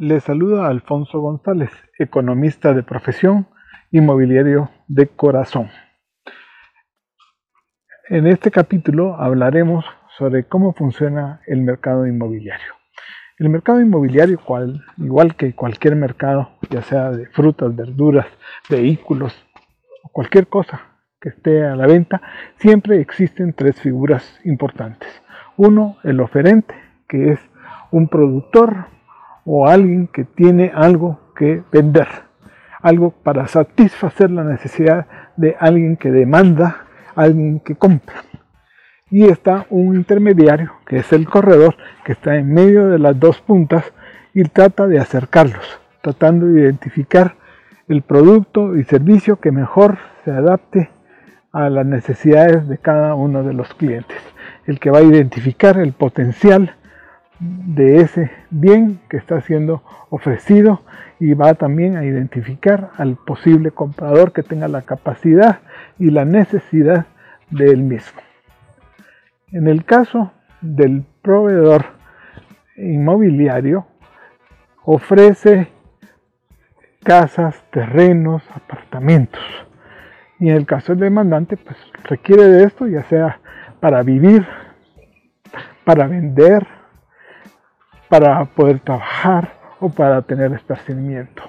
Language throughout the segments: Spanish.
Le saluda Alfonso González, economista de profesión, inmobiliario de corazón. En este capítulo hablaremos sobre cómo funciona el mercado inmobiliario. El mercado inmobiliario, igual que cualquier mercado, ya sea de frutas, verduras, vehículos o cualquier cosa que esté a la venta, siempre existen tres figuras importantes. Uno, el oferente, que es un productor o alguien que tiene algo que vender, algo para satisfacer la necesidad de alguien que demanda, alguien que compra. Y está un intermediario, que es el corredor, que está en medio de las dos puntas y trata de acercarlos, tratando de identificar el producto y servicio que mejor se adapte a las necesidades de cada uno de los clientes. El que va a identificar el potencial de ese bien que está siendo ofrecido y va también a identificar al posible comprador que tenga la capacidad y la necesidad del mismo. En el caso del proveedor inmobiliario, ofrece casas, terrenos, apartamentos. Y en el caso del demandante, pues requiere de esto, ya sea para vivir, para vender, para poder trabajar o para tener esparcimiento.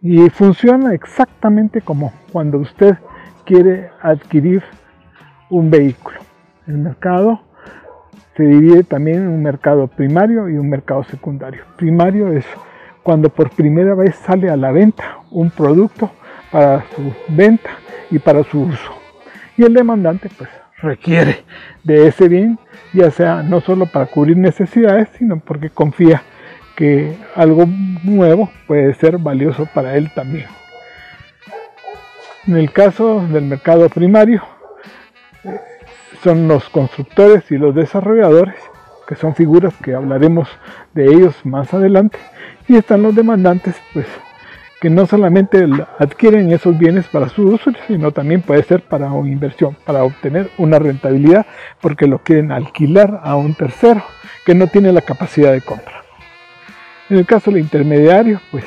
Y funciona exactamente como cuando usted quiere adquirir un vehículo. El mercado se divide también en un mercado primario y un mercado secundario. Primario es cuando por primera vez sale a la venta un producto para su venta y para su uso. Y el demandante pues requiere de ese bien, ya sea no solo para cubrir necesidades, sino porque confía que algo nuevo puede ser valioso para él también. En el caso del mercado primario, son los constructores y los desarrolladores, que son figuras que hablaremos de ellos más adelante, y están los demandantes, pues que no solamente adquieren esos bienes para su uso, sino también puede ser para inversión, para obtener una rentabilidad, porque lo quieren alquilar a un tercero que no tiene la capacidad de compra. En el caso del intermediario, pues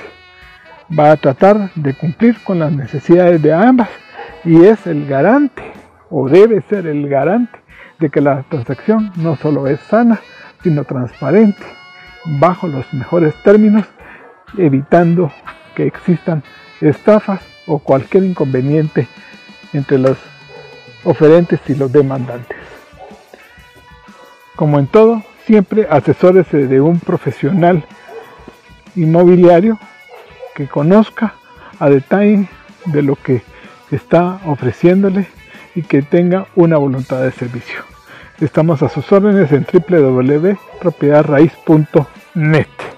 va a tratar de cumplir con las necesidades de ambas y es el garante, o debe ser el garante, de que la transacción no solo es sana, sino transparente, bajo los mejores términos, evitando que existan estafas o cualquier inconveniente entre los oferentes y los demandantes. Como en todo, siempre asesórese de un profesional inmobiliario que conozca a detalle de lo que está ofreciéndole y que tenga una voluntad de servicio. Estamos a sus órdenes en www.propiedadraíz.net.